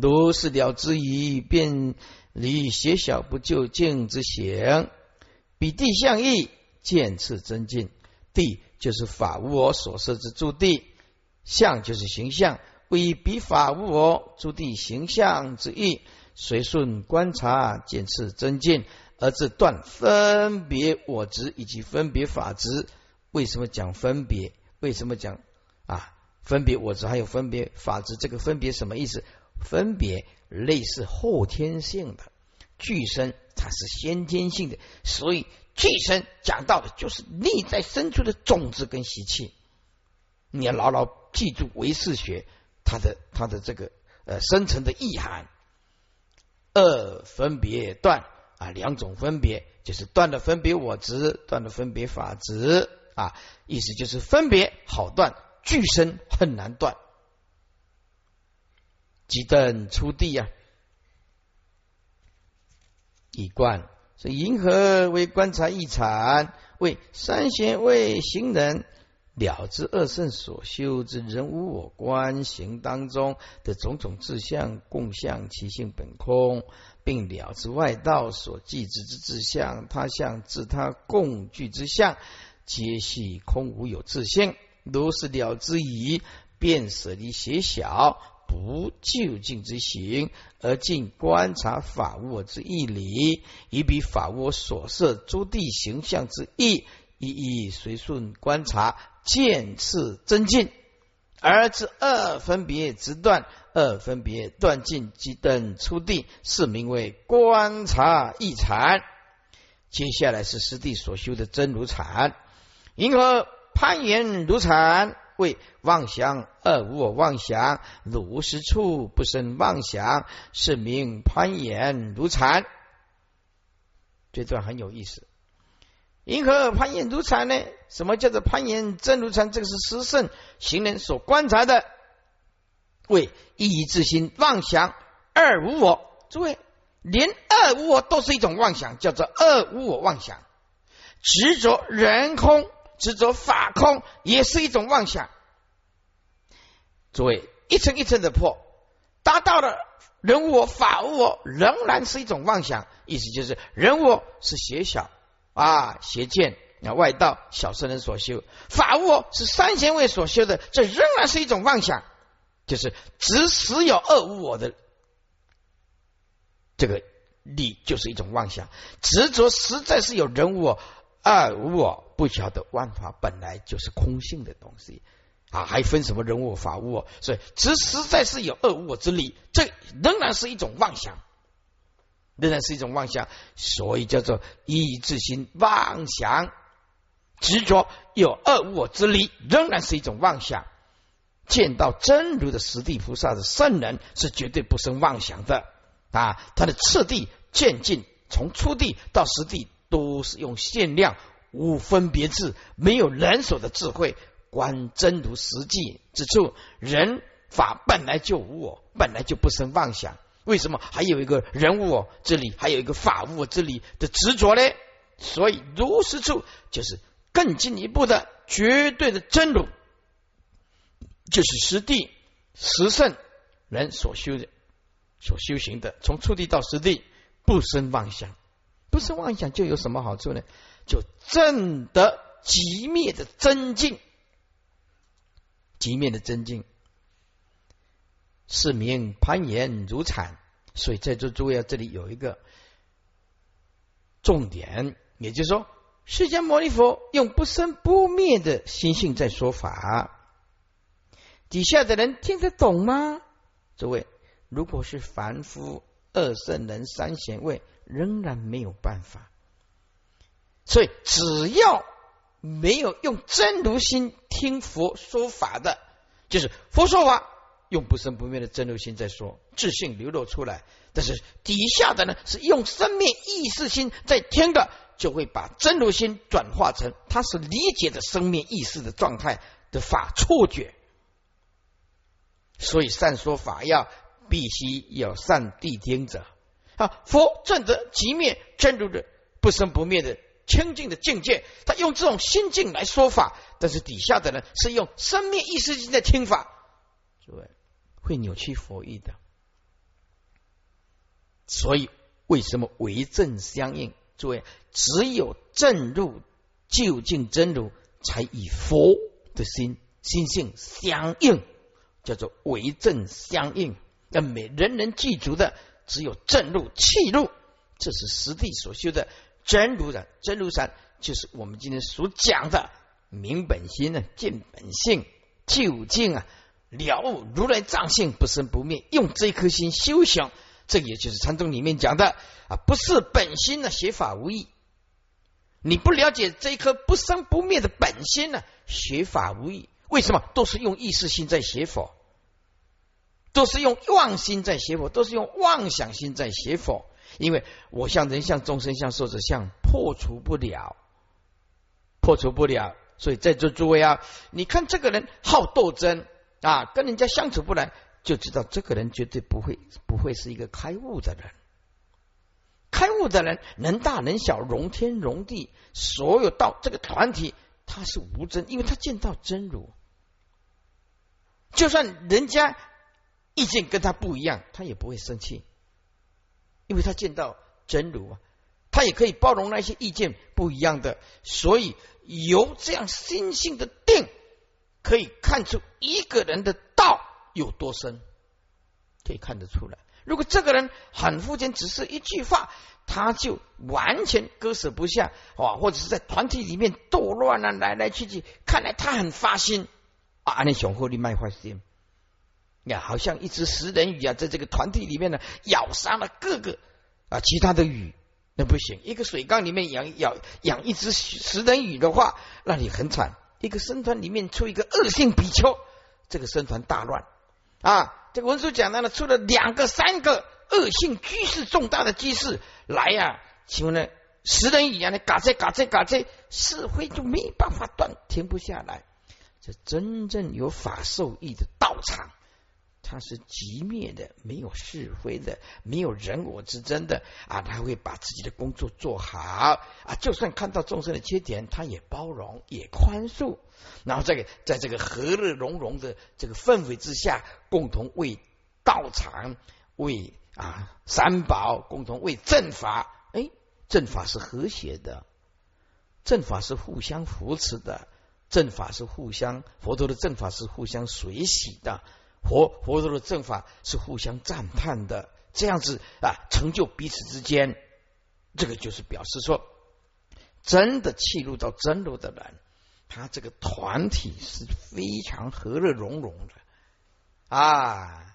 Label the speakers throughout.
Speaker 1: 如是了之矣，便离邪小不究竟之行。彼地相异，见次增进。地就是法无我所设之住地，相就是形象，为彼法无我诸地形象之意。随顺观察，见次增进，而自断分别我执以及分别法执。为什么讲分别？为什么讲啊？分别我执还有分别法执，这个分别什么意思？分别类似后天性的，具身它是先天性的，所以具身讲到的就是内在深处的种子跟习气。你要牢牢记住唯识学它的它的这个呃深层的意涵。二分别断啊，两种分别就是断的分别我执，断的分别法执啊，意思就是分别好断，具身很难断。即等出地呀，以观，所以银河为观察一产，为三贤为行人了知二圣所修之人无我观行当中的种种志向共相其性本空，并了知外道所记之之志向他相自他共具之相，皆系空无有自性。如是了之矣，便舍离邪小。不究竟之行，而尽观察法物之义理，以彼法物所设诸地形象之意，一一随顺观察，渐次增进，而至二分别之断，二分别断尽即等出地，是名为观察一禅。接下来是师弟所修的真如禅，银河攀岩如禅。为妄想二无我妄想，如实处不生妄想，是名攀岩如禅。这段很有意思。因何攀岩如禅呢？什么叫做攀岩真如禅？这个是实圣行人所观察的。为一自心妄想二无我。诸位，连二无我都是一种妄想，叫做二无我妄想。执着人空。执着法空也是一种妄想，诸位一层一层的破，达到了人我法无我仍然是一种妄想，意思就是人我是邪小啊邪见啊外道小圣人所修，法无我是三贤位所修的，这仍然是一种妄想，就是只实有二无我的这个理就是一种妄想，执着实在是有人我。二无我不晓得万法本来就是空性的东西啊，还分什么人我法我？所以只实在是有二无我之理，这仍然是一种妄想，仍然是一种妄想，所以叫做一意志心妄想，执着有二无我之理，仍然是一种妄想。见到真如的实地菩萨的圣人是绝对不生妄想的啊，他的次第渐进，从初地到实地。都是用限量无分别智，没有人所的智慧观真如实际之处，人法本来就无我，本来就不生妄想。为什么还有一个人无我之理，还有一个法无我之理的执着呢？所以如实处就是更进一步的绝对的真如，就是实地实圣人所修的、所修行的，从初地到实地不生妄想。不生妄想就有什么好处呢？就正得极灭的真境，极灭的真境，是名攀岩如产。所以在座诸位啊，这里有一个重点，也就是说，释迦牟尼佛用不生不灭的心性在说法。底下的人听得懂吗？诸位，如果是凡夫、二圣人、三贤位。仍然没有办法，所以只要没有用真如心听佛说法的，就是佛说法用不生不灭的真如心在说，自信流露出来。但是底下的呢，是用生命意识心在听的，就会把真如心转化成他是理解的生命意识的状态的法错觉。所以善说法要必须有善谛听者。啊，佛证得即灭真如的不生不灭的清净的境界，他用这种心境来说法，但是底下的人是用生命意识心在听法，诸位会扭曲佛意的，所以为什么为正相应？诸位，只有正入究竟真如，才与佛的心心性相应，叫做为正相应。要每人人记住的，只有正入气入，这是实地所修的真如的真如山，就是我们今天所讲的明本心呢，见本性究竟啊，了悟如来藏性不生不灭，用这颗心修行，这也就是禅宗里面讲的啊，不是本心呢，学法无益。你不了解这一颗不生不灭的本心呢，学法无益。为什么？都是用意识心在学佛。都是用妄心在学佛，都是用妄想心在学佛。因为我像人像众生像寿者像破除不了，破除不了。所以在座诸位啊，你看这个人好斗争啊，跟人家相处不来，就知道这个人绝对不会不会是一个开悟的人。开悟的人能大能小，容天容地，所有到这个团体他是无真，因为他见到真如，就算人家。意见跟他不一样，他也不会生气，因为他见到真如啊，他也可以包容那些意见不一样的，所以由这样心性的定，可以看出一个人的道有多深，可以看得出来。如果这个人很肤浅，只是一句话，他就完全割舍不下啊，或者是在团体里面斗乱啊，来来去去，看来他很发心啊，那雄厚的卖坏心。呀，好像一只食人鱼啊，在这个团体里面呢，咬杀了各个啊其他的鱼，那不行。一个水缸里面养养养一只食人鱼的话，那你很惨。一个僧团里面出一个恶性比丘，这个僧团大乱啊。这个文书讲到了，出了两个、三个恶性居士重大的居士来呀，请问呢，食人鱼一样的嘎在嘎在嘎在，是非就没办法断，停不下来。这真正有法受益的道场。他是极灭的，没有是非的，没有人我之争的啊！他会把自己的工作做好啊，就算看到众生的缺点，他也包容，也宽恕，然后这个在这个和乐融融的这个氛围之下，共同为道场、为啊三宝，共同为正法。哎，正法是和谐的，正法是互相扶持的，正法是互相佛陀的正法是互相随喜的。佛佛陀的正法是互相赞叹的，这样子啊，成就彼此之间，这个就是表示说，真的契入到真如的人，他这个团体是非常和乐融融的啊。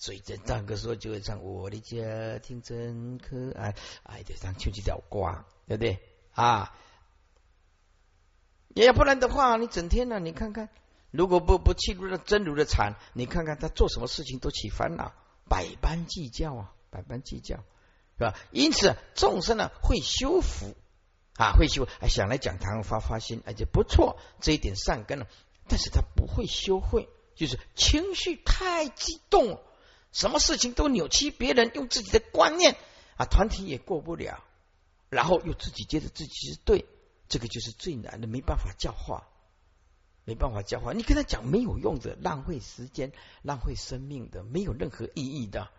Speaker 1: 所以在唱歌时候就会唱我的家庭真可爱，哎，得唱秋季吊瓜，对不对啊？要不然的话，你整天呢，你看看。如果不不弃入了真如的禅，你看看他做什么事情都起烦恼，百般计较啊，百般计较，是吧？因此众生呢会修福啊，会修，想来讲堂发发心，而且不错，这一点善根了。但是他不会修会，就是情绪太激动，什么事情都扭曲别人，用自己的观念啊，团体也过不了，然后又自己觉得自己是对，这个就是最难的，没办法教化。没办法教化，你跟他讲没有用的，浪费时间，浪费生命的，没有任何意义的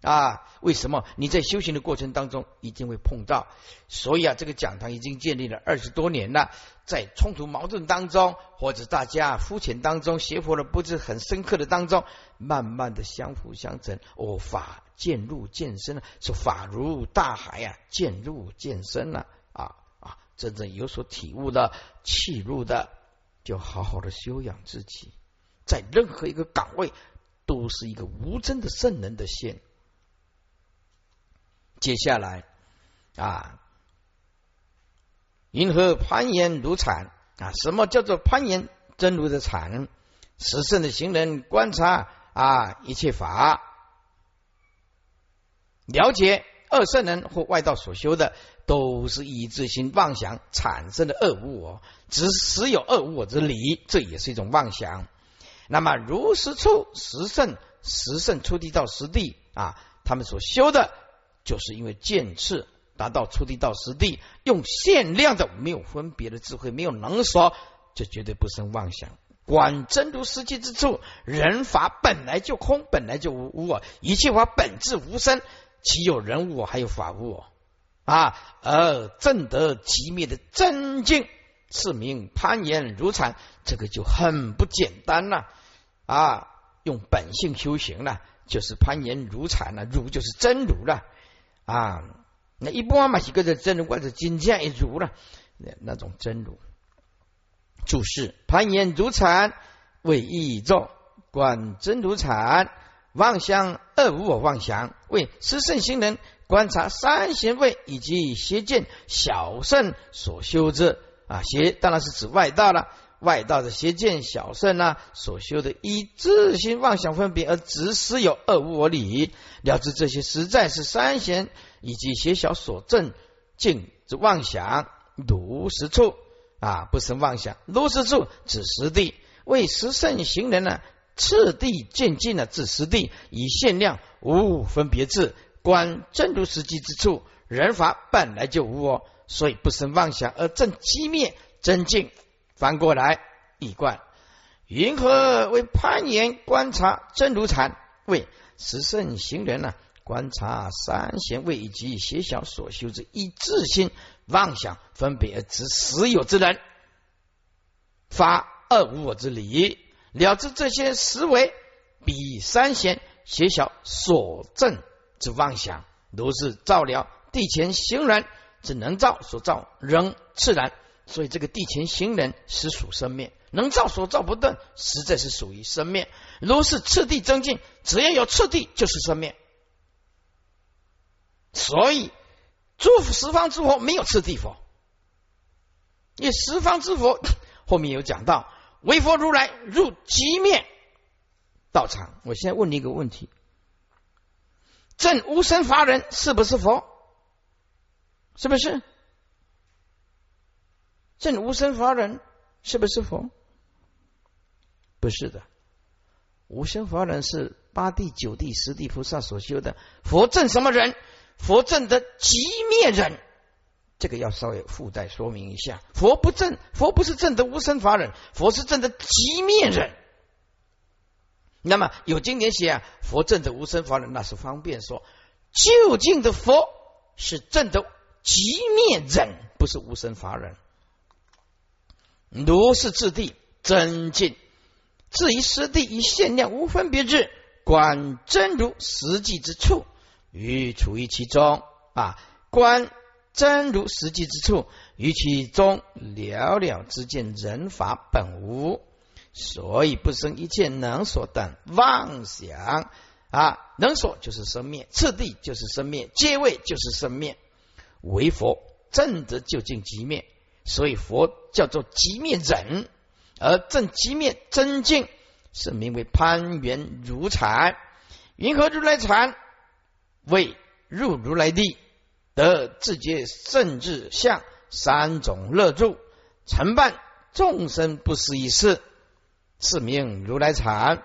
Speaker 1: 啊！为什么？你在修行的过程当中一定会碰到，所以啊，这个讲堂已经建立了二十多年了，在冲突矛盾当中，或者大家肤浅当中，学佛的不是很深刻的当中，慢慢的相辅相成，哦，法渐入渐深了，说法如大海呀，渐入渐深了啊啊！真正有所体悟的，契入的。就好好的修养自己，在任何一个岗位都是一个无真的圣人的线。接下来啊，云何攀岩如禅啊？什么叫做攀岩真如的禅？十圣的行人观察啊，一切法，了解二圣人或外道所修的。都是以自心妄想产生的恶物哦，只实有恶物之理，这也是一种妄想。那么如实出十圣，十圣出地到实地啊，他们所修的，就是因为见次达到出地到实地，用限量的没有分别的智慧，没有能说，这绝对不生妄想。观真如实际之处，人法本来就空，本来就无无我，一切法本质无生。岂有人物还有法物啊？而正得极灭的真境，是名攀岩如禅，这个就很不简单了啊！用本性修行了，就是攀岩如禅了，如就是真如了啊！那一般嘛，几个的真如观是金像一如了，那那种真如。注释：攀岩如禅为一众观真如禅。妄想二无我妄想，为十圣行人观察三贤位以及邪见小圣所修之。啊，邪当然是指外道了，外道的邪见小圣呢所修的以自心妄想分别而只实有二无我理，了知这些实在是三贤以及邪小所证境之妄想如实处。啊，不生妄想如实处指实地。为十圣行人呢。次第渐进了至实地，以限量无分别智观真如实际之处，人法本来就无我，所以不生妄想而正机灭真境。翻过来一观，云何为攀岩观察真如禅？为十圣行人呢？观察三贤位以及邪小所修之一自心妄想分别而执实有之人，发二无我之理。了知这些实为比三贤邪小所证之妄想，如是照了地前行人之能造所造仍自然，所以这个地前行人实属生灭，能造所造不断，实在是属于生灭。如是次第增进，只要有次第就是生灭。所以诸十方之佛没有次第佛，因为十方之佛后面有讲到。为佛如来入极灭道场。我现在问你一个问题：正无生法人是不是佛？是不是？正无生法人是不是佛？不是的，无生法人是八地、九地、十地菩萨所修的。佛正什么人？佛正的极灭人。这个要稍微附带说明一下，佛不正，佛不是正的无生法忍，佛是正的极灭忍。那么有经典写啊，佛正的无生法忍，那是方便说，究竟的佛是正的极灭忍，不是无生法忍。如是智地真净，至于实地以限量无分别智，观真如实际之处，于处于其中啊，观。真如实际之处，于其中了了之见人法本无，所以不生一切能所等妄想啊！能所就是生灭，次第就是生灭，阶位就是生灭。为佛正得究竟极灭，所以佛叫做极灭忍，而正极灭真境是名为攀缘如禅。云何如来禅？为入如来地。得自觉甚至相三种乐住，承办众生不思议事，是名如来禅。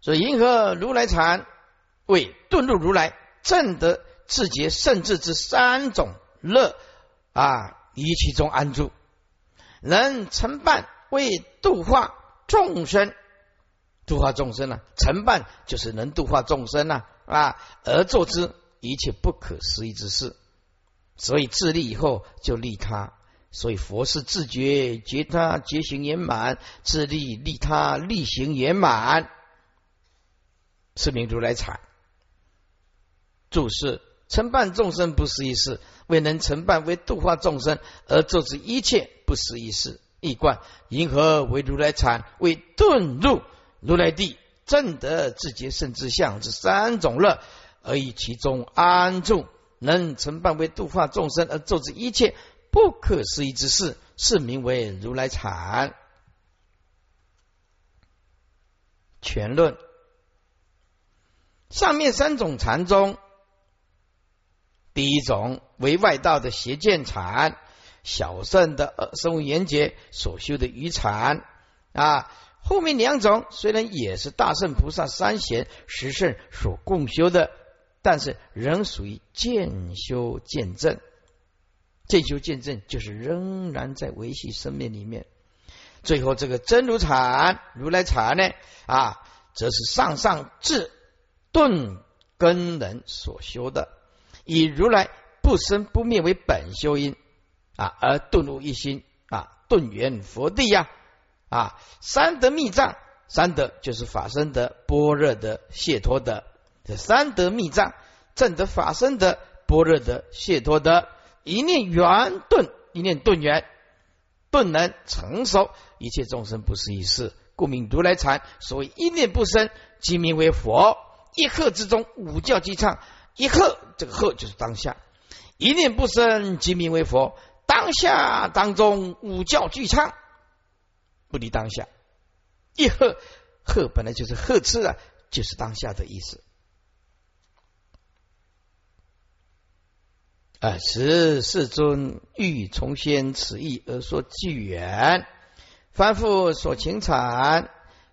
Speaker 1: 所以银河如来禅为遁入如来正得自觉甚至之三种乐啊，于其中安住，能承办为度化众生，度化众生呢？承办就是能度化众生呢。啊，啊而作之一切不可思议之事，所以自立以后就利他，所以佛是自觉觉他觉行圆满，自利利他利行圆满，是名如来禅。注释：承办众生不思议事，未能承办为度化众生而作之一切不思议事。一贯银河为如来禅，为遁入如来地。正得自节圣智相之三种乐，而以其中安住，能承办为度化众生而做之一切不可思议之事，是名为如来禅。全论上面三种禅中，第一种为外道的邪见禅，小圣的生物缘觉所修的愚禅啊。后面两种虽然也是大圣菩萨三贤十圣所共修的，但是仍属于渐修渐证。渐修渐证就是仍然在维系生命里面。最后这个真如禅、如来禅呢啊，则是上上智顿根人所修的，以如来不生不灭为本修因啊，而顿入一心啊，顿圆佛地呀，啊三德密藏，三德就是法身德、般若德解脱德，这三德密藏，正德法身德、般若德解脱德，一念圆顿，一念顿圆，顿能成熟一切众生不是一事，故名如来禅。所谓一念不生，即名为佛。一刻之中，五教即唱。一刻，这个刻就是当下。一念不生，即名为佛。当下当中，五教俱唱，不离当下。一喝喝本来就是呵斥啊，就是当下的意思。啊，十世尊欲重现此意而说句缘，凡复所情禅，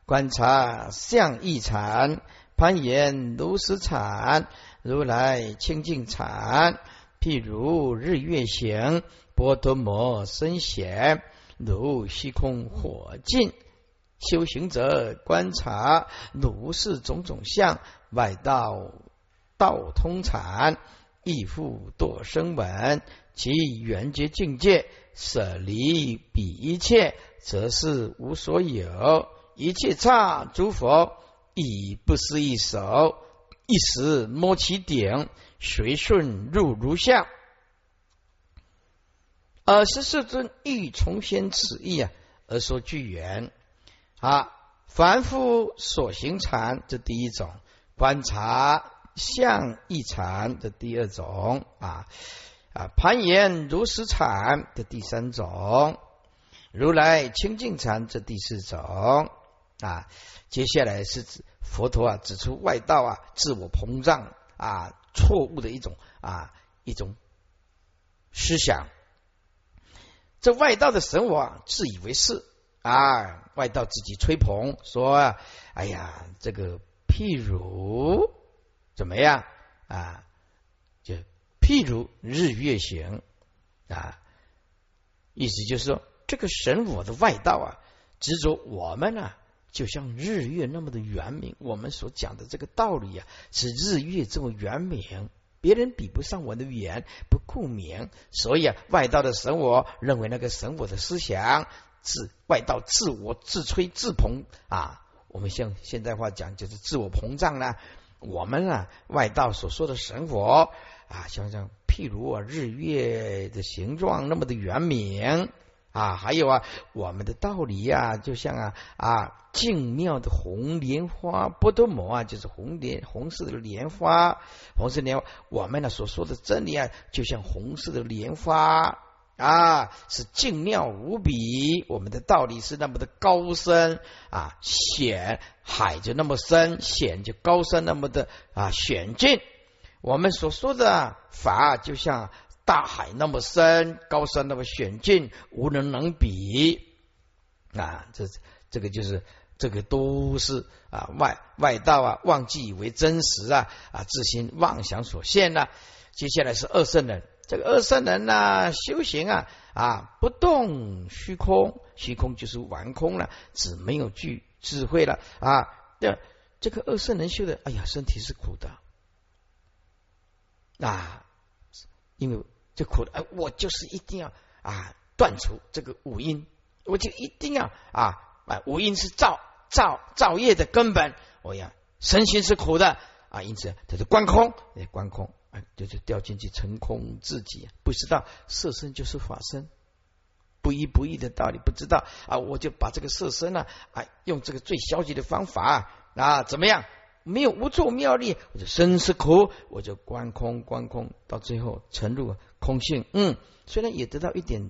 Speaker 1: 观察相意禅。攀岩如实禅，如来清净禅，譬如日月行，波多摩深显，如虚空火尽。修行者观察如是种种相，外道道通禅，亦复堕生闻，其缘觉境界，舍离彼一切，则是无所有，一切刹诸佛。已不思一手，一时摸其顶，随顺入如相。而十四尊欲重现此意啊，而说具缘啊，凡夫所行禅这第一种，观察相一禅的第二种啊啊，攀岩如实禅的第三种，如来清净禅这第四种啊。接下来是指佛陀啊指出外道啊自我膨胀啊错误的一种啊一种思想。这外道的神我自以为是啊，外道自己吹捧说：“哎呀，这个譬如怎么样啊？就譬如日月行啊，意思就是说，这个神我的外道啊执着我们呢。”就像日月那么的圆明，我们所讲的这个道理啊，是日月这么圆明，别人比不上我的圆，不够明。所以啊，外道的神我认为那个神我的思想，自外道自我自吹自捧啊。我们像现代话讲，就是自我膨胀呢。我们啊，外道所说的神佛啊，像像譬如啊，日月的形状那么的圆明。啊，还有啊，我们的道理呀，就像啊啊，净妙的红莲花，波多摩啊，就是红莲红色的莲花，红色莲花，我们呢所说的真理啊，就像红色的莲花啊，是净妙无比。我们的道理是那么的高深啊，显海就那么深，显就高深那么的啊险峻。我们所说的法，就像。大海那么深，高山那么险峻，无人能比啊！这这个就是这个都是啊外外道啊妄记以为真实啊啊自心妄想所现呐。接下来是二圣人，这个二圣人呢修行啊啊不动虚空，虚空就是完空了，只没有具智慧了啊。这这个二圣人修的，哎呀，身体是苦的啊。因为这苦的，哎，我就是一定要啊断除这个五阴，我就一定要啊啊五阴是造造造业的根本，我要身心是苦的啊，因此他就观空，哎，观空啊，就是掉进去成空自己，不知道色身就是法身，不一不异的道理不知道啊，我就把这个色身呢，啊，用这个最消极的方法啊，怎么样？没有无处妙力，我就生是苦，我就观空观空，到最后沉入空性。嗯，虽然也得到一点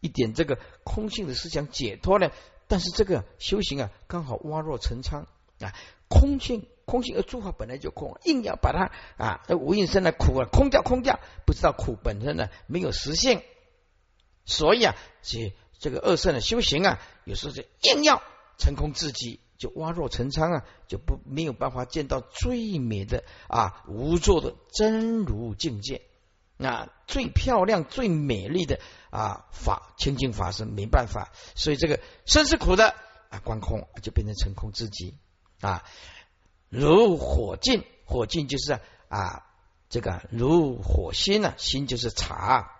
Speaker 1: 一点这个空性的思想解脱了，但是这个修行啊，刚好挖若成仓啊。空性空性而诸法本来就空，硬要把它啊，无应生的苦啊空掉空掉，不知道苦本身呢没有实性，所以啊，这这个二圣的修行啊，有时候就硬要成空自己。就挖若成仓啊，就不没有办法见到最美的啊无作的真如境界，那最漂亮最美丽的啊法清净法身没办法，所以这个生是苦的啊，观空就变成成空自己啊。如火尽，火尽就是啊，这个如火心呢，心就是茶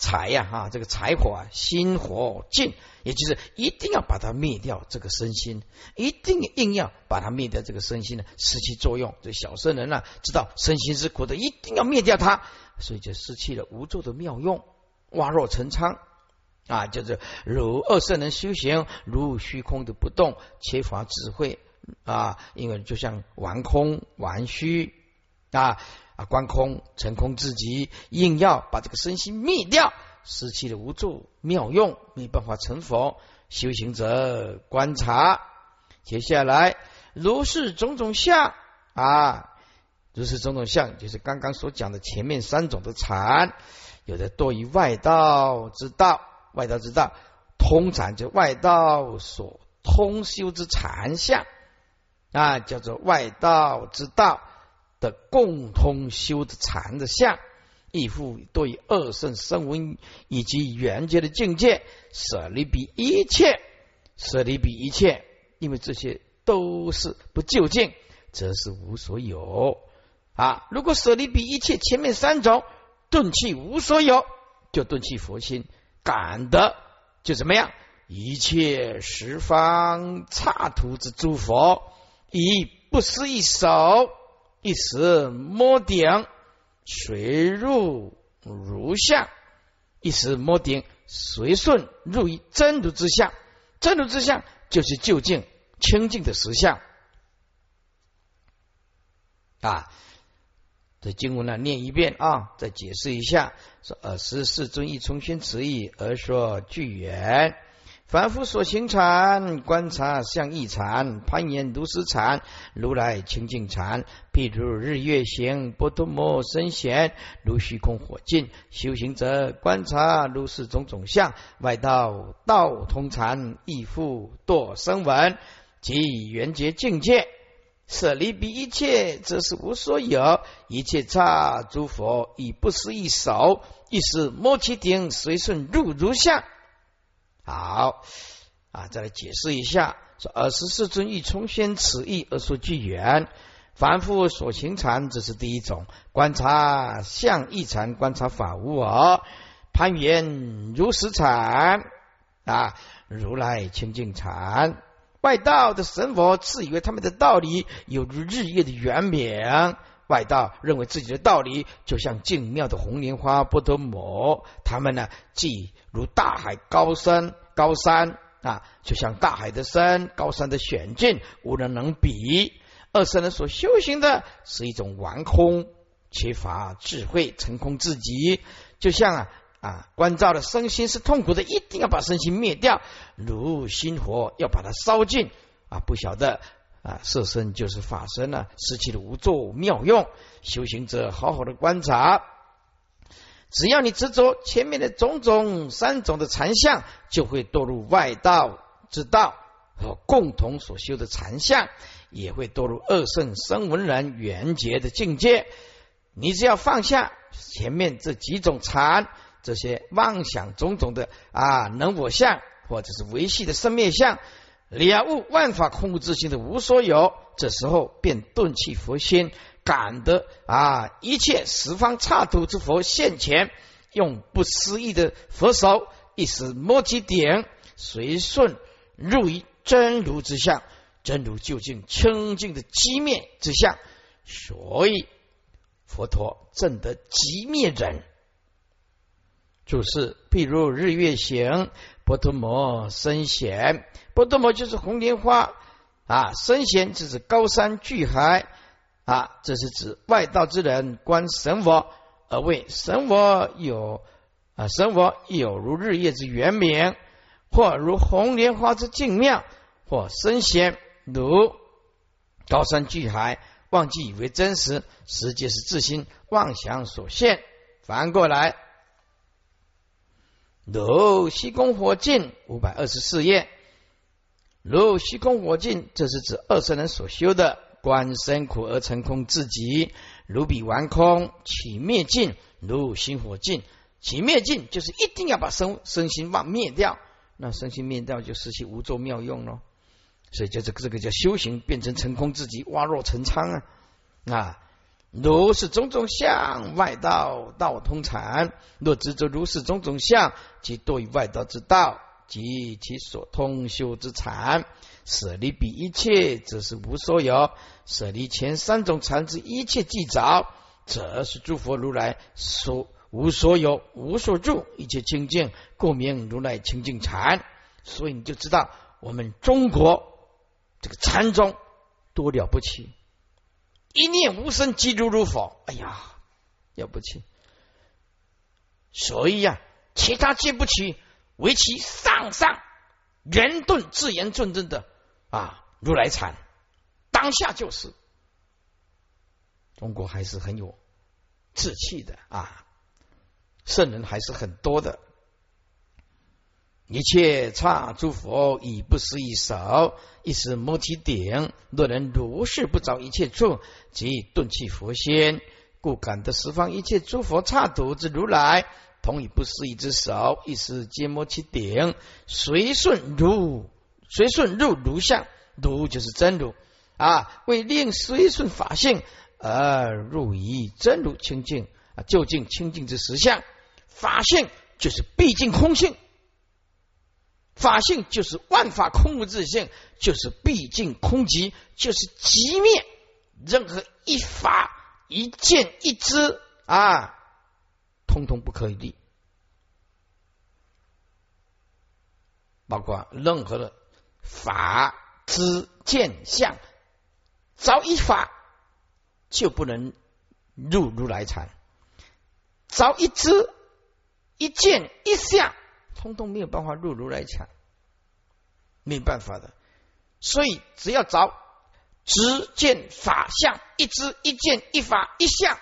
Speaker 1: 财呀哈，这个财火啊，心火尽，也就是一定要把它灭掉，这个身心一定硬要把它灭掉，这个身心呢失去作用。这小圣人呢，知道身心是苦的，一定要灭掉它，所以就失去了无助的妙用，挖若成仓。啊，就是如二圣人修行，如虚空的不动，缺乏智慧啊，因为就像玩空玩虚啊啊，观空成空自己，硬要把这个身心灭掉，失去了无助妙用，没办法成佛。修行者观察，接下来如是种种相啊，如是种种相，就是刚刚所讲的前面三种的禅，有的多于外道之道。外道之道，通禅就外道所通修之禅相啊，叫做外道之道的共通修的禅的相，亦复对二圣声闻以及缘觉的境界，舍离比一切，舍离比一切，因为这些都是不究竟，则是无所有啊。如果舍离比一切，前面三种顿弃无所有，就顿弃佛心。感的就怎么样？一切十方刹土之诸佛，以不思一手一时摸顶，随入如相；一时摸顶，随顺入于真如之相。真如之相就是究竟清净的实相啊。这经文呢，念一遍啊，再解释一下。说尔时世尊亦重宣此意而说具缘：凡夫所行禅，观察相异禅，攀岩如实禅，如来清净禅。譬如日月行，波多摩身闲，如虚空火尽。修行者观察如是种种相，外道道通禅，亦复堕声闻及缘觉境界。舍离彼一切，则是无所有。一切刹诸佛，以不思一手，一时摸其顶，随顺入如相。好啊，再来解释一下。说尔时世尊欲重宣此意而说具缘。凡夫所行禅，这是第一种观察相异禅，观察法无我，攀缘如实禅啊，如来清净禅。外道的神佛自以为他们的道理有如日月的圆明，外道认为自己的道理就像静妙的红莲花不得抹，他们呢既如大海高山高山啊，就像大海的深高山的险峻，无人能比。二圣人所修行的是一种玩空，缺乏智慧，成空自己，就像啊。啊，关照的身心是痛苦的，一定要把身心灭掉，如心火要把它烧尽啊！不晓得啊，色身就是法身了，失去了无作妙用。修行者好好的观察，只要你执着前面的种种三种的禅相，就会堕入外道之道和共同所修的禅相，也会堕入二圣生闻人缘觉的境界。你只要放下前面这几种禅。这些妄想种种的啊，能我相或者是维系的生灭相，了悟万法空无自性的无所有，这时候便顿起佛心，感得啊一切十方刹土之佛现前，用不思议的佛手一时摸其顶，随顺入于真如之相，真如究竟清净的机灭之相，所以佛陀证得极灭忍。注释：譬如日月行，波多摩深显，波多摩就是红莲花啊，深显是高山巨海啊，这是指外道之人观神佛而为神佛有啊，神佛有如日月之圆明，或如红莲花之净妙，或深显如高山巨海，忘记以为真实，实际是自心妄想所现。反过来。如虚空火尽五百二十四页，如虚空火尽，这是指二圣人所修的观身苦而成空自己，如彼完空起灭尽，如心火尽起灭尽，就是一定要把身身心忘灭掉，那身心灭掉就失去无作妙用了所以叫这个这个叫修行变成成空自己，挖若成仓啊啊！如是种种相，外道道通禅。若执着如是种种相，即多于外道之道及其所通修之禅。舍离比一切，则是无所有；舍离前三种禅之一切既着，则是诸佛如来所无所有、无所住，一切清净，故名如来清净禅。所以你就知道，我们中国这个禅宗多了不起。一念无声，即如如佛。哎呀，了不起！所以呀，其他皆不起，唯其上上圆顿自言尊真的啊，如来禅，当下就是。中国还是很有志气的啊，圣人还是很多的。一切刹诸佛以不思一手，一时摩提顶。若能如是不着一切处，即顿气佛仙，故感得十方一切诸佛刹土之如来，同以不思议之手，一时皆摩其顶，随顺入，随顺入如相，如就是真如啊，为令随顺法性而入于真如清净啊，究竟清净之实相，法性就是毕竟空性。法性就是万法空无自性，就是毕竟空寂，就是极灭。任何一法一见一知啊，通通不可以立。包括任何的法知见相，着一法就不能入如来禅；着一知一见一相。通通没有办法入如来禅，没办法的。所以只要着执见法相一知一见一法一相，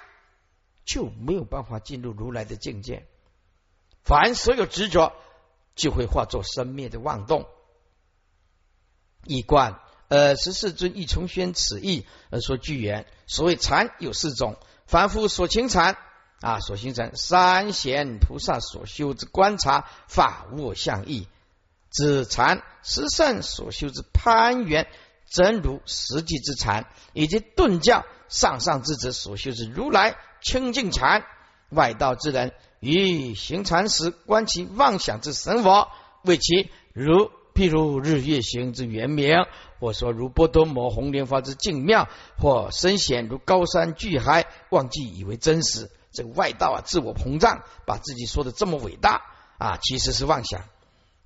Speaker 1: 就没有办法进入如来的境界。凡所有执着，就会化作生灭的妄动。一观呃十四尊一重宣此意而说句言。所谓禅有四种，凡夫所情禅。啊，所形成三贤菩萨所修之观察法无相异子禅，十善所修之攀缘真如实际之禅，以及顿教上上之者所修之如来清净禅，外道之人于行禅时观其妄想之神佛，为其如譬如日月行之圆明，或说如波多摩红莲花之净妙，或深显如高山巨海，忘记以为真实。这个外道啊，自我膨胀，把自己说的这么伟大啊，其实是妄想。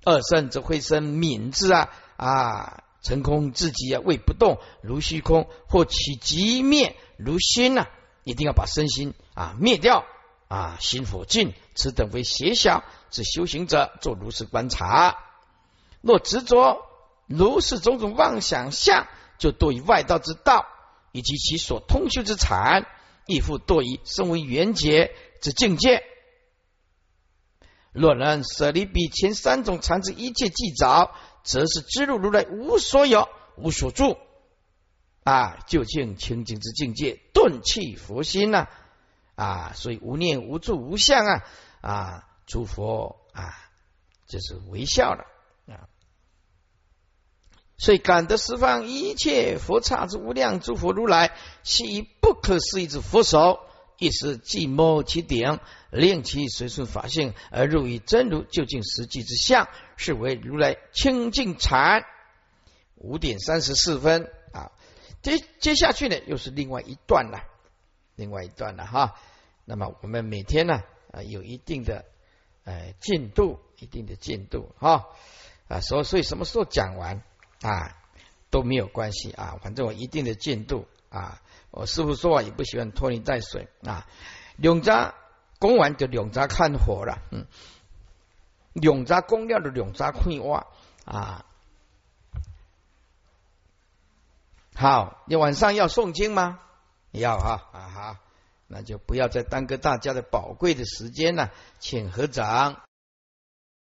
Speaker 1: 二圣则会生敏智啊啊，成空自己啊，为不动如虚空，或起极灭如心呐，一定要把身心啊灭掉啊，心火尽，此等为邪小是修行者做如是观察。若执着如是种种妄想相，就多于外道之道，以及其所通修之禅。亦复堕于身为缘觉之境界。若能舍离彼前三种禅之一切既着，则是知入如来无所有、无所住啊，究竟清净之境界，顿气佛心呐啊，所以无念、无住、无相啊啊，诸佛啊，就是微笑了啊。所以感得十方一切佛刹之无量诸佛如来，系以不可思议之佛手，一时即摸其顶，令其随顺法性而入于真如究竟实际之相，是为如来清净禅。五点三十四分，接接下去呢，又是另外一段了，另外一段了哈。那么我们每天呢啊，有一定的呃进度，一定的进度哈啊，所所以什么时候讲完？啊，都没有关系啊，反正我一定的进度啊。我师傅说话也不喜欢拖泥带水啊。永扎供完就永扎看火了，嗯，永扎供掉的永扎会挖啊。好，你晚上要诵经吗？要哈啊哈，那就不要再耽搁大家的宝贵的时间了，请合掌。